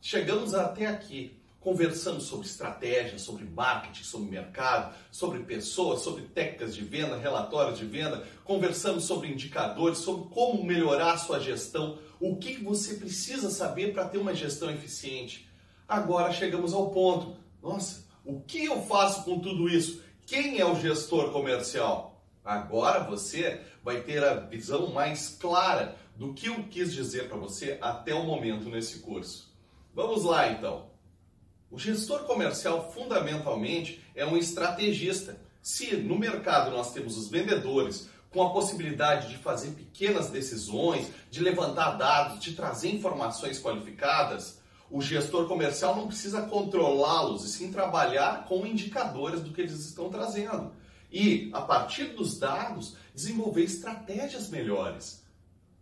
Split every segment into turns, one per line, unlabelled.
chegamos até aqui. Conversamos sobre estratégia, sobre marketing, sobre mercado, sobre pessoas, sobre técnicas de venda, relatórios de venda. Conversamos sobre indicadores, sobre como melhorar a sua gestão, o que você precisa saber para ter uma gestão eficiente. Agora chegamos ao ponto. Nossa, o que eu faço com tudo isso? Quem é o gestor comercial? Agora você vai ter a visão mais clara do que eu quis dizer para você até o momento nesse curso. Vamos lá então. O gestor comercial fundamentalmente é um estrategista. Se no mercado nós temos os vendedores com a possibilidade de fazer pequenas decisões, de levantar dados, de trazer informações qualificadas, o gestor comercial não precisa controlá-los e sim trabalhar com indicadores do que eles estão trazendo. E, a partir dos dados, desenvolver estratégias melhores.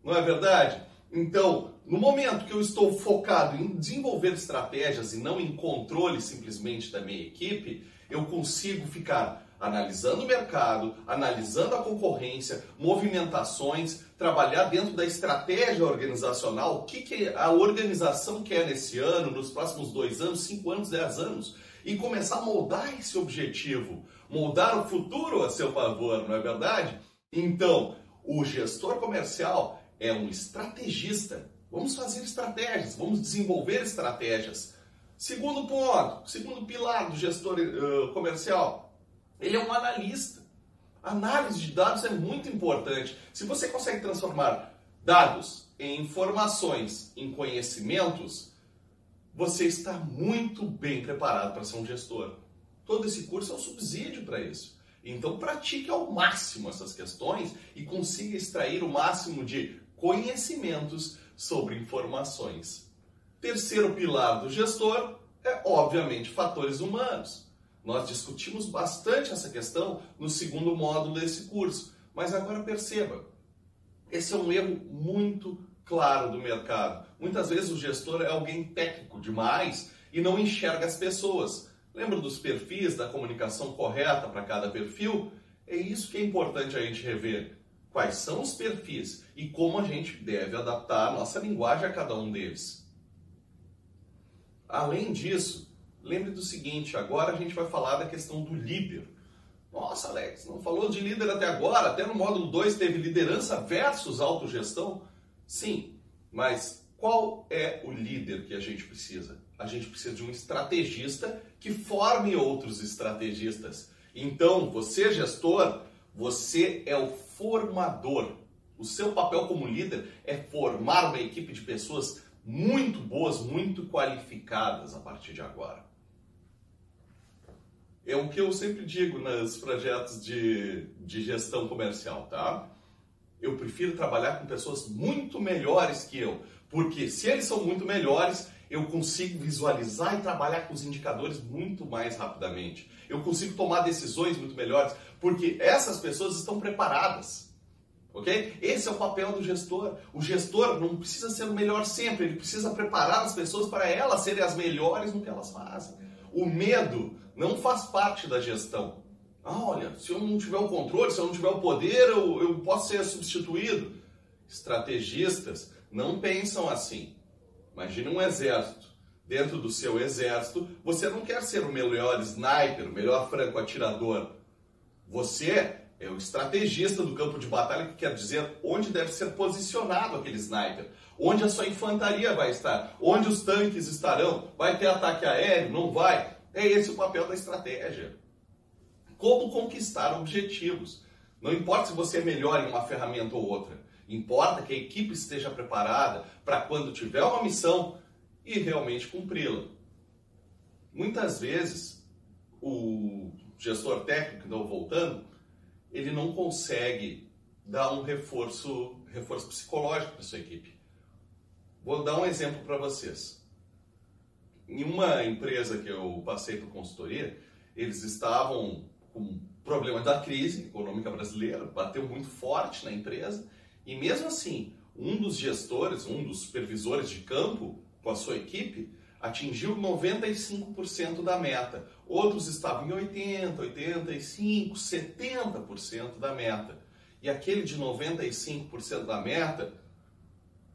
Não é verdade? Então, no momento que eu estou focado em desenvolver estratégias e não em controle simplesmente da minha equipe, eu consigo ficar analisando o mercado, analisando a concorrência, movimentações, trabalhar dentro da estratégia organizacional, o que, que a organização quer nesse ano, nos próximos dois anos, cinco anos, dez anos, e começar a moldar esse objetivo, moldar o futuro a seu favor, não é verdade? Então, o gestor comercial é um estrategista. Vamos fazer estratégias, vamos desenvolver estratégias. Segundo ponto, segundo pilar do gestor uh, comercial, ele é um analista. Análise de dados é muito importante. Se você consegue transformar dados em informações, em conhecimentos, você está muito bem preparado para ser um gestor. Todo esse curso é um subsídio para isso. Então pratique ao máximo essas questões e consiga extrair o máximo de conhecimentos sobre informações. Terceiro pilar do gestor é, obviamente, fatores humanos. Nós discutimos bastante essa questão no segundo módulo desse curso, mas agora perceba, esse é um erro muito claro do mercado. Muitas vezes o gestor é alguém técnico demais e não enxerga as pessoas. Lembra dos perfis, da comunicação correta para cada perfil? É isso que é importante a gente rever quais são os perfis e como a gente deve adaptar a nossa linguagem a cada um deles. Além disso, lembre do seguinte: agora a gente vai falar da questão do líder. Nossa, Alex, não falou de líder até agora? Até no módulo 2 teve liderança versus autogestão? Sim, mas qual é o líder que a gente precisa? A gente precisa de um estrategista que forme outros estrategistas. Então, você, gestor, você é o formador. O seu papel como líder é formar uma equipe de pessoas muito boas, muito qualificadas a partir de agora. É o que eu sempre digo nos projetos de, de gestão comercial, tá? Eu prefiro trabalhar com pessoas muito melhores que eu, porque se eles são muito melhores, eu consigo visualizar e trabalhar com os indicadores muito mais rapidamente. Eu consigo tomar decisões muito melhores, porque essas pessoas estão preparadas. Ok? Esse é o papel do gestor. O gestor não precisa ser o melhor sempre, ele precisa preparar as pessoas para elas serem as melhores no que elas fazem. O medo não faz parte da gestão. Ah, olha, se eu não tiver o controle, se eu não tiver o poder, eu, eu posso ser substituído. Estrategistas não pensam assim. Imagine um exército. Dentro do seu exército, você não quer ser o melhor sniper, o melhor franco atirador. Você é o estrategista do campo de batalha, que quer dizer onde deve ser posicionado aquele sniper, onde a sua infantaria vai estar, onde os tanques estarão, vai ter ataque aéreo, não vai. É esse o papel da estratégia. Como conquistar objetivos. Não importa se você é melhor em uma ferramenta ou outra. Importa que a equipe esteja preparada para quando tiver uma missão e realmente cumpri-la. Muitas vezes, o gestor técnico, então voltando, ele não consegue dar um reforço, reforço psicológico para sua equipe. Vou dar um exemplo para vocês. Em uma empresa que eu passei por consultoria, eles estavam com problema da crise econômica brasileira, bateu muito forte na empresa, e mesmo assim, um dos gestores, um dos supervisores de campo com a sua equipe, atingiu 95% da meta. Outros estavam em 80, 85, 70% da meta. E aquele de 95% da meta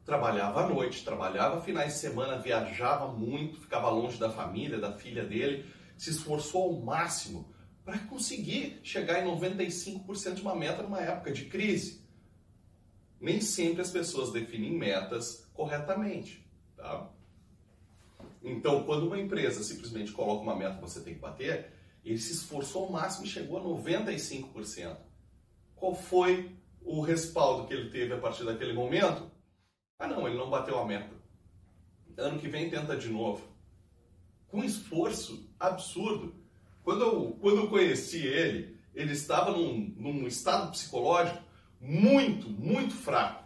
trabalhava à noite, trabalhava finais de semana, viajava muito, ficava longe da família, da filha dele, se esforçou ao máximo para conseguir chegar em 95% de uma meta numa época de crise. Nem sempre as pessoas definem metas corretamente. Tá? Então, quando uma empresa simplesmente coloca uma meta que você tem que bater, ele se esforçou ao máximo e chegou a 95%. Qual foi o respaldo que ele teve a partir daquele momento? Ah, não, ele não bateu a meta. Ano que vem tenta de novo. Com esforço absurdo. Quando eu, quando eu conheci ele, ele estava num, num estado psicológico muito, muito fraco.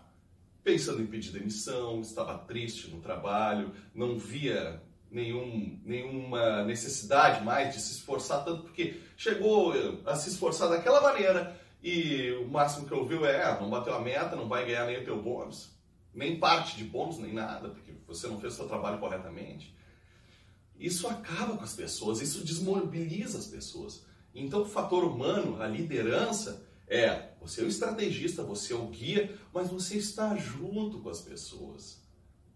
Pensando em pedir demissão, estava triste no trabalho, não via nenhum, nenhuma necessidade mais de se esforçar tanto, porque chegou a se esforçar daquela maneira e o máximo que ouviu é: ah, não bateu a meta, não vai ganhar nem o teu bônus, nem parte de bônus, nem nada, porque você não fez o seu trabalho corretamente. Isso acaba com as pessoas, isso desmobiliza as pessoas. Então, o fator humano, a liderança, é você é o estrategista, você é o guia, mas você está junto com as pessoas.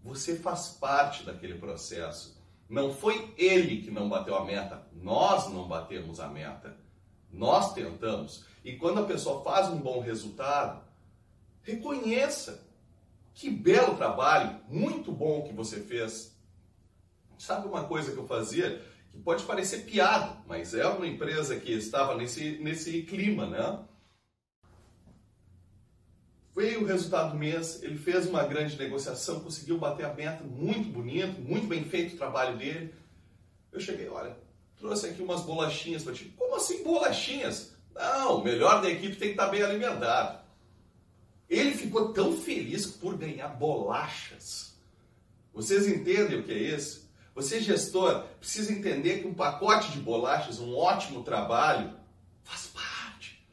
Você faz parte daquele processo. Não foi ele que não bateu a meta, nós não batemos a meta. Nós tentamos. E quando a pessoa faz um bom resultado, reconheça. Que belo trabalho, muito bom que você fez. Sabe uma coisa que eu fazia que pode parecer piada, mas é uma empresa que estava nesse, nesse clima, né? Veio o resultado do mês, ele fez uma grande negociação, conseguiu bater a meta, muito bonito, muito bem feito o trabalho dele. Eu cheguei, olha, trouxe aqui umas bolachinhas para ti. Como assim bolachinhas? Não, o melhor da equipe tem que estar bem alimentado. Ele ficou tão feliz por ganhar bolachas. Vocês entendem o que é isso? Você, gestor, precisa entender que um pacote de bolachas, um ótimo trabalho, faz parte.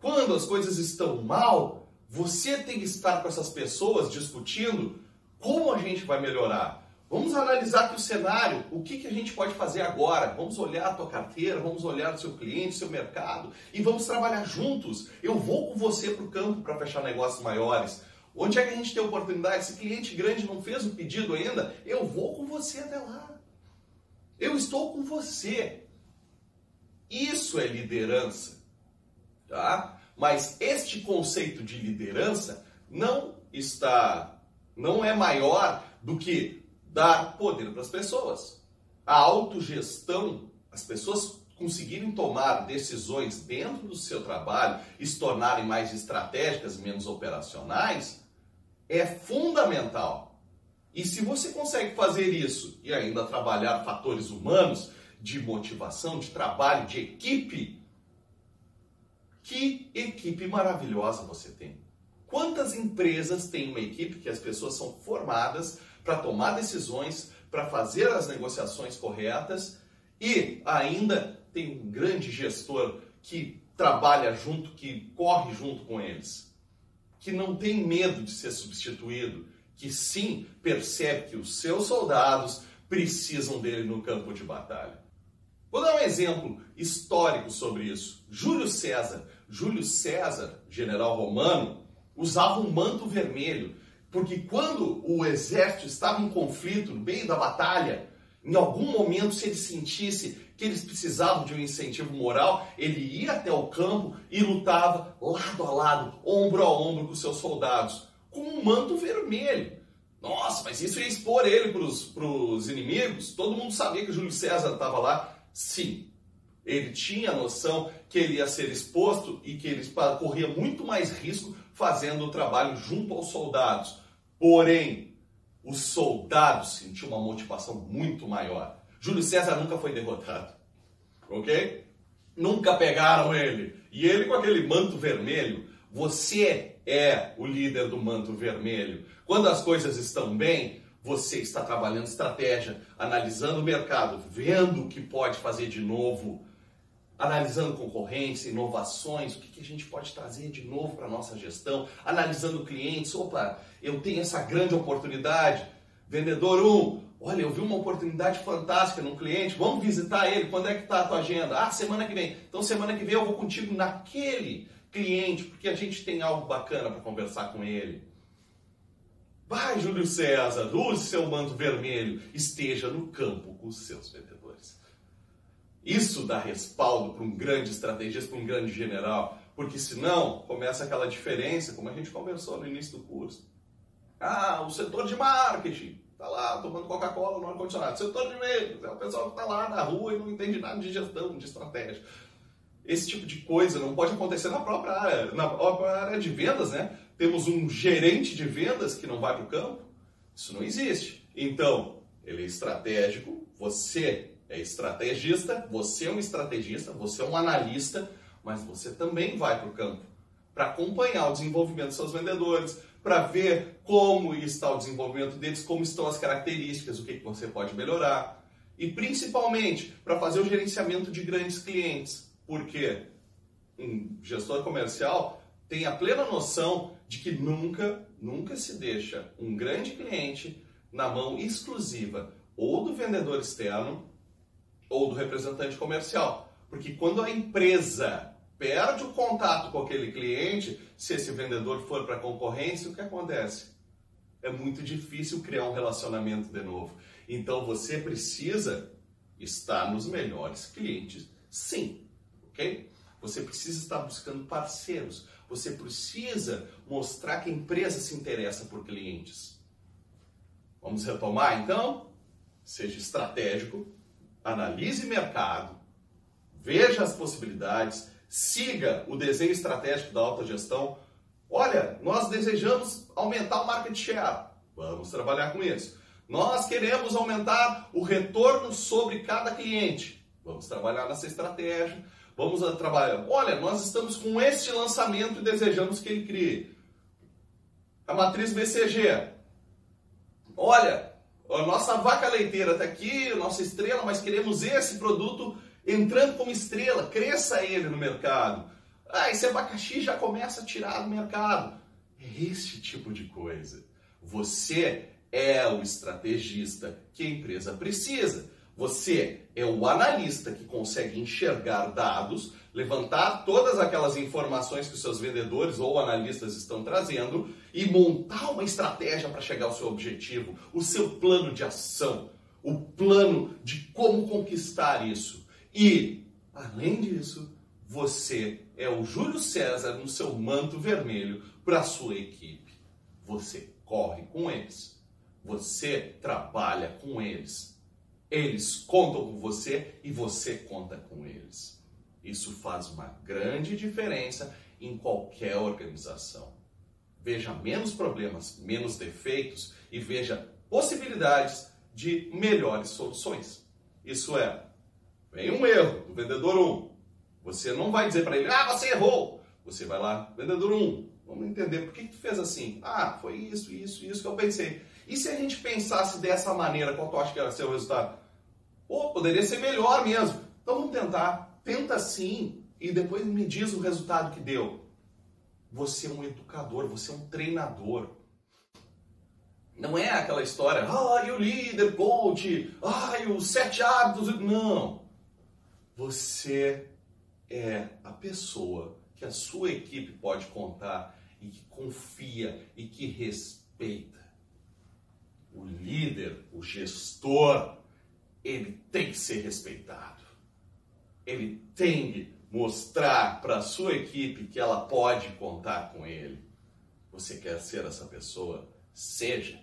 Quando as coisas estão mal, você tem que estar com essas pessoas discutindo como a gente vai melhorar. Vamos analisar aqui o cenário, o que, que a gente pode fazer agora. Vamos olhar a tua carteira, vamos olhar o seu cliente, o seu mercado e vamos trabalhar juntos. Eu vou com você para o campo para fechar negócios maiores. Onde é que a gente tem oportunidade? Se cliente grande não fez o pedido ainda, eu vou com você até lá. Eu estou com você. Isso é liderança. Tá? Mas este conceito de liderança não está, não é maior do que dar poder para as pessoas. A autogestão, as pessoas conseguirem tomar decisões dentro do seu trabalho e se tornarem mais estratégicas, menos operacionais, é fundamental. E se você consegue fazer isso e ainda trabalhar fatores humanos de motivação, de trabalho, de equipe, que equipe maravilhosa você tem. Quantas empresas têm uma equipe que as pessoas são formadas para tomar decisões, para fazer as negociações corretas e ainda tem um grande gestor que trabalha junto, que corre junto com eles, que não tem medo de ser substituído, que sim percebe que os seus soldados precisam dele no campo de batalha. Vou dar um exemplo histórico sobre isso. Júlio César Júlio César, general romano, usava um manto vermelho, porque quando o exército estava em conflito, no meio da batalha, em algum momento, se ele sentisse que eles precisavam de um incentivo moral, ele ia até o campo e lutava lado a lado, ombro a ombro com seus soldados, com um manto vermelho. Nossa, mas isso ia expor ele para os inimigos? Todo mundo sabia que Júlio César estava lá? Sim, ele tinha a noção que ele ia ser exposto e que ele corria muito mais risco fazendo o trabalho junto aos soldados. Porém, os soldados sentiam uma motivação muito maior. Júlio César nunca foi derrotado, ok? Nunca pegaram ele. E ele com aquele manto vermelho. Você é o líder do manto vermelho. Quando as coisas estão bem, você está trabalhando estratégia, analisando o mercado, vendo o que pode fazer de novo analisando concorrência, inovações, o que, que a gente pode trazer de novo para a nossa gestão, analisando clientes, opa, eu tenho essa grande oportunidade, vendedor 1, um, olha, eu vi uma oportunidade fantástica num cliente, vamos visitar ele, quando é que está a tua agenda? Ah, semana que vem. Então semana que vem eu vou contigo naquele cliente, porque a gente tem algo bacana para conversar com ele. Vai, Júlio César, use seu manto vermelho, esteja no campo com os seus vendedores. Isso dá respaldo para um grande estrategista, para um grande general, porque senão começa aquela diferença, como a gente conversou no início do curso. Ah, o setor de marketing está lá tomando Coca-Cola no ar-condicionado. Setor de vendas é o pessoal que está lá na rua e não entende nada de gestão, de estratégia. Esse tipo de coisa não pode acontecer na própria área, na própria área de vendas, né? Temos um gerente de vendas que não vai para o campo. Isso não existe. Então, ele é estratégico, você é estrategista, você é um estrategista, você é um analista, mas você também vai para o campo para acompanhar o desenvolvimento dos seus vendedores, para ver como está o desenvolvimento deles, como estão as características, o que, que você pode melhorar. E principalmente para fazer o gerenciamento de grandes clientes. Porque um gestor comercial tem a plena noção de que nunca, nunca se deixa um grande cliente na mão exclusiva ou do vendedor externo ou do representante comercial. Porque quando a empresa perde o contato com aquele cliente, se esse vendedor for para a concorrência, o que acontece? É muito difícil criar um relacionamento de novo. Então você precisa estar nos melhores clientes, sim, ok? Você precisa estar buscando parceiros. Você precisa mostrar que a empresa se interessa por clientes. Vamos retomar então? Seja estratégico, analise mercado, veja as possibilidades, siga o desenho estratégico da autogestão. Olha, nós desejamos aumentar o market share. Vamos trabalhar com isso. Nós queremos aumentar o retorno sobre cada cliente. Vamos trabalhar nessa estratégia. Vamos trabalhar. Olha, nós estamos com este lançamento e desejamos que ele crie. A matriz BCG. Olha, a nossa vaca leiteira está aqui, a nossa estrela, mas queremos esse produto entrando como estrela, cresça ele no mercado. Ah, esse abacaxi já começa a tirar do mercado. É esse tipo de coisa. Você é o estrategista que a empresa precisa. Você é o analista que consegue enxergar dados, levantar todas aquelas informações que os seus vendedores ou analistas estão trazendo e montar uma estratégia para chegar ao seu objetivo, o seu plano de ação, o plano de como conquistar isso. E, além disso, você é o Júlio César no seu manto vermelho para a sua equipe. Você corre com eles. Você trabalha com eles. Eles contam com você e você conta com eles. Isso faz uma grande diferença em qualquer organização. Veja menos problemas, menos defeitos e veja possibilidades de melhores soluções. Isso é, Vem um erro do vendedor 1. Você não vai dizer para ele, ah, você errou. Você vai lá, vendedor 1, vamos entender por que, que tu fez assim. Ah, foi isso, isso, isso que eu pensei. E se a gente pensasse dessa maneira, qual tu acha que ser o resultado? Pô, poderia ser melhor mesmo. Então vamos tentar. Tenta sim e depois me diz o resultado que deu. Você é um educador, você é um treinador. Não é aquela história, ah, e o líder, coach, ah, e os sete hábitos. Não. Você é a pessoa que a sua equipe pode contar e que confia e que respeita. O líder, o gestor, ele tem que ser respeitado. Ele tem que mostrar para a sua equipe que ela pode contar com ele. Você quer ser essa pessoa? Seja.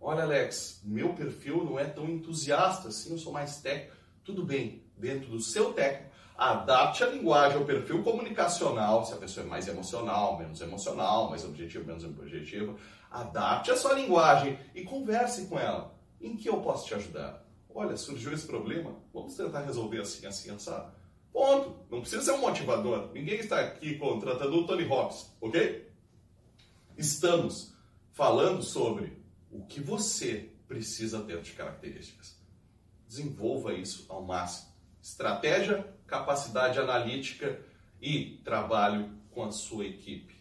Olha, Alex, meu perfil não é tão entusiasta assim, eu sou mais técnico. Tudo bem, dentro do seu técnico, adapte a linguagem ao perfil comunicacional, se a pessoa é mais emocional, menos emocional, mais objetivo, menos objetivo, adapte a sua linguagem e converse com ela. Em que eu posso te ajudar? Olha, surgiu esse problema, vamos tentar resolver assim, assim, sabe? Ponto. Não precisa ser um motivador. Ninguém está aqui contratando o Tony Robbins, ok? Estamos falando sobre o que você precisa ter de características. Desenvolva isso ao máximo estratégia, capacidade analítica e trabalho com a sua equipe.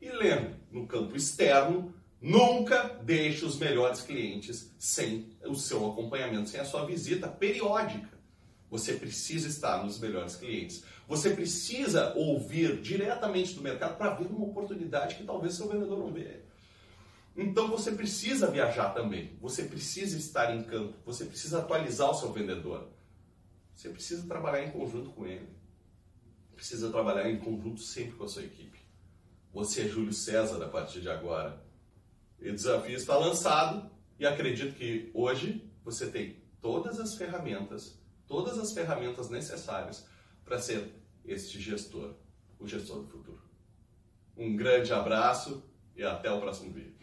E lembre, no campo externo, nunca deixe os melhores clientes sem o seu acompanhamento, sem a sua visita periódica. Você precisa estar nos melhores clientes. Você precisa ouvir diretamente do mercado para ver uma oportunidade que talvez seu vendedor não vê. Então você precisa viajar também, você precisa estar em campo, você precisa atualizar o seu vendedor. Você precisa trabalhar em conjunto com ele. Precisa trabalhar em conjunto sempre com a sua equipe. Você é Júlio César a partir de agora. O desafio está lançado e acredito que hoje você tem todas as ferramentas, todas as ferramentas necessárias para ser este gestor, o gestor do futuro. Um grande abraço e até o próximo vídeo.